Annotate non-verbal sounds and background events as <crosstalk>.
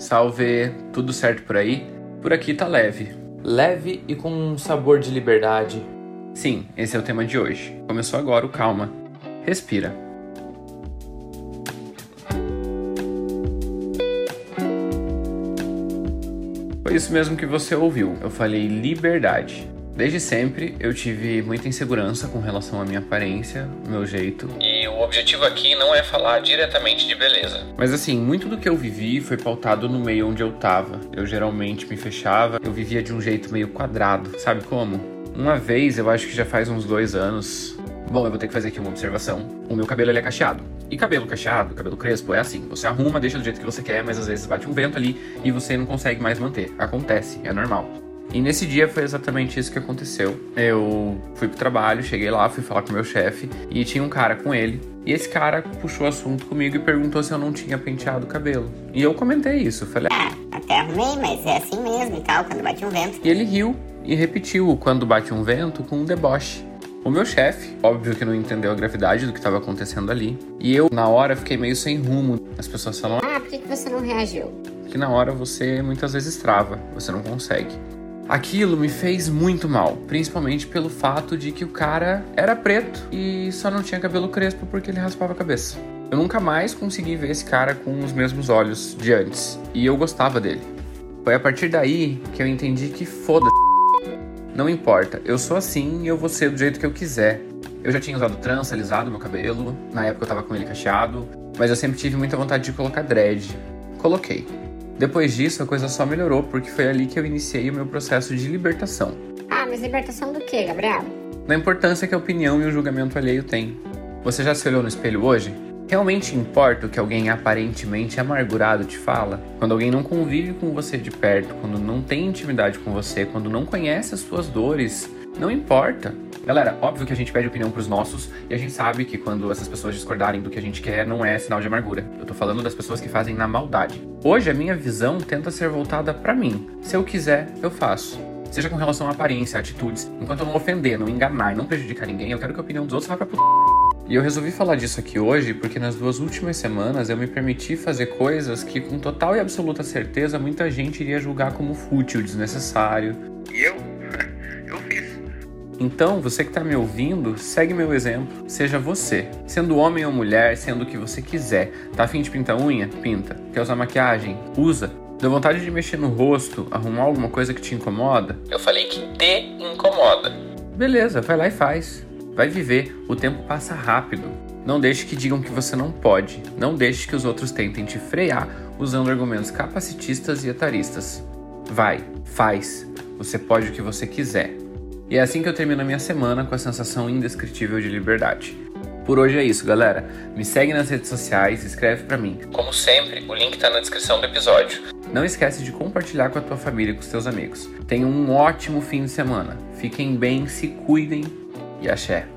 Salve, tudo certo por aí? Por aqui tá leve. Leve e com um sabor de liberdade. Sim, esse é o tema de hoje. Começou agora o calma. Respira. Foi isso mesmo que você ouviu. Eu falei liberdade. Desde sempre eu tive muita insegurança com relação à minha aparência, meu jeito. E o objetivo aqui não é falar diretamente de beleza. Mas assim, muito do que eu vivi foi pautado no meio onde eu tava. Eu geralmente me fechava, eu vivia de um jeito meio quadrado, sabe como? Uma vez, eu acho que já faz uns dois anos. Bom, eu vou ter que fazer aqui uma observação. O meu cabelo ele é cacheado. E cabelo cacheado, cabelo crespo, é assim. Você arruma, deixa do jeito que você quer, mas às vezes bate um vento ali e você não consegue mais manter. Acontece, é normal. E nesse dia foi exatamente isso que aconteceu. Eu fui pro trabalho, cheguei lá, fui falar com o meu chefe e tinha um cara com ele. E esse cara puxou assunto comigo e perguntou se eu não tinha penteado o cabelo. E eu comentei isso, falei: Ah, até arrumei, mas é assim mesmo e tal, quando bate um vento. E ele riu e repetiu o quando bate um vento com um deboche. O meu chefe, óbvio que não entendeu a gravidade do que estava acontecendo ali. E eu, na hora, fiquei meio sem rumo. As pessoas falam: Ah, por que, que você não reagiu? que na hora você muitas vezes trava, você não consegue. Aquilo me fez muito mal, principalmente pelo fato de que o cara era preto e só não tinha cabelo crespo porque ele raspava a cabeça. Eu nunca mais consegui ver esse cara com os mesmos olhos de antes, e eu gostava dele. Foi a partir daí que eu entendi que foda Não importa, eu sou assim e eu vou ser do jeito que eu quiser. Eu já tinha usado trança, alisado meu cabelo, na época eu tava com ele cacheado, mas eu sempre tive muita vontade de colocar dread. Coloquei. Depois disso, a coisa só melhorou, porque foi ali que eu iniciei o meu processo de libertação. Ah, mas libertação do que, Gabriel? Da importância que a opinião e o julgamento alheio têm. Você já se olhou no espelho hoje? Realmente importa o que alguém aparentemente amargurado te fala? Quando alguém não convive com você de perto, quando não tem intimidade com você, quando não conhece as suas dores, não importa. Galera, óbvio que a gente pede opinião pros nossos e a gente sabe que quando essas pessoas discordarem do que a gente quer, não é sinal de amargura. Eu tô falando das pessoas que fazem na maldade. Hoje a minha visão tenta ser voltada para mim. Se eu quiser, eu faço. Seja com relação à aparência, atitudes. Enquanto eu não ofender, não enganar e não prejudicar ninguém, eu quero que a opinião dos outros vá pra puta. E eu resolvi falar disso aqui hoje porque nas duas últimas semanas eu me permiti fazer coisas que, com total e absoluta certeza, muita gente iria julgar como fútil, desnecessário. E eu? <laughs> eu fiz. Então, você que está me ouvindo, segue meu exemplo. Seja você. Sendo homem ou mulher, sendo o que você quiser. Tá afim de pintar unha? Pinta. Quer usar maquiagem? Usa. Deu vontade de mexer no rosto, arrumar alguma coisa que te incomoda? Eu falei que te incomoda. Beleza, vai lá e faz. Vai viver. O tempo passa rápido. Não deixe que digam que você não pode. Não deixe que os outros tentem te frear usando argumentos capacitistas e etaristas. Vai, faz. Você pode o que você quiser. E é assim que eu termino a minha semana com a sensação indescritível de liberdade. Por hoje é isso, galera. Me segue nas redes sociais, escreve pra mim. Como sempre, o link tá na descrição do episódio. Não esquece de compartilhar com a tua família e com os teus amigos. Tenham um ótimo fim de semana. Fiquem bem, se cuidem e axé.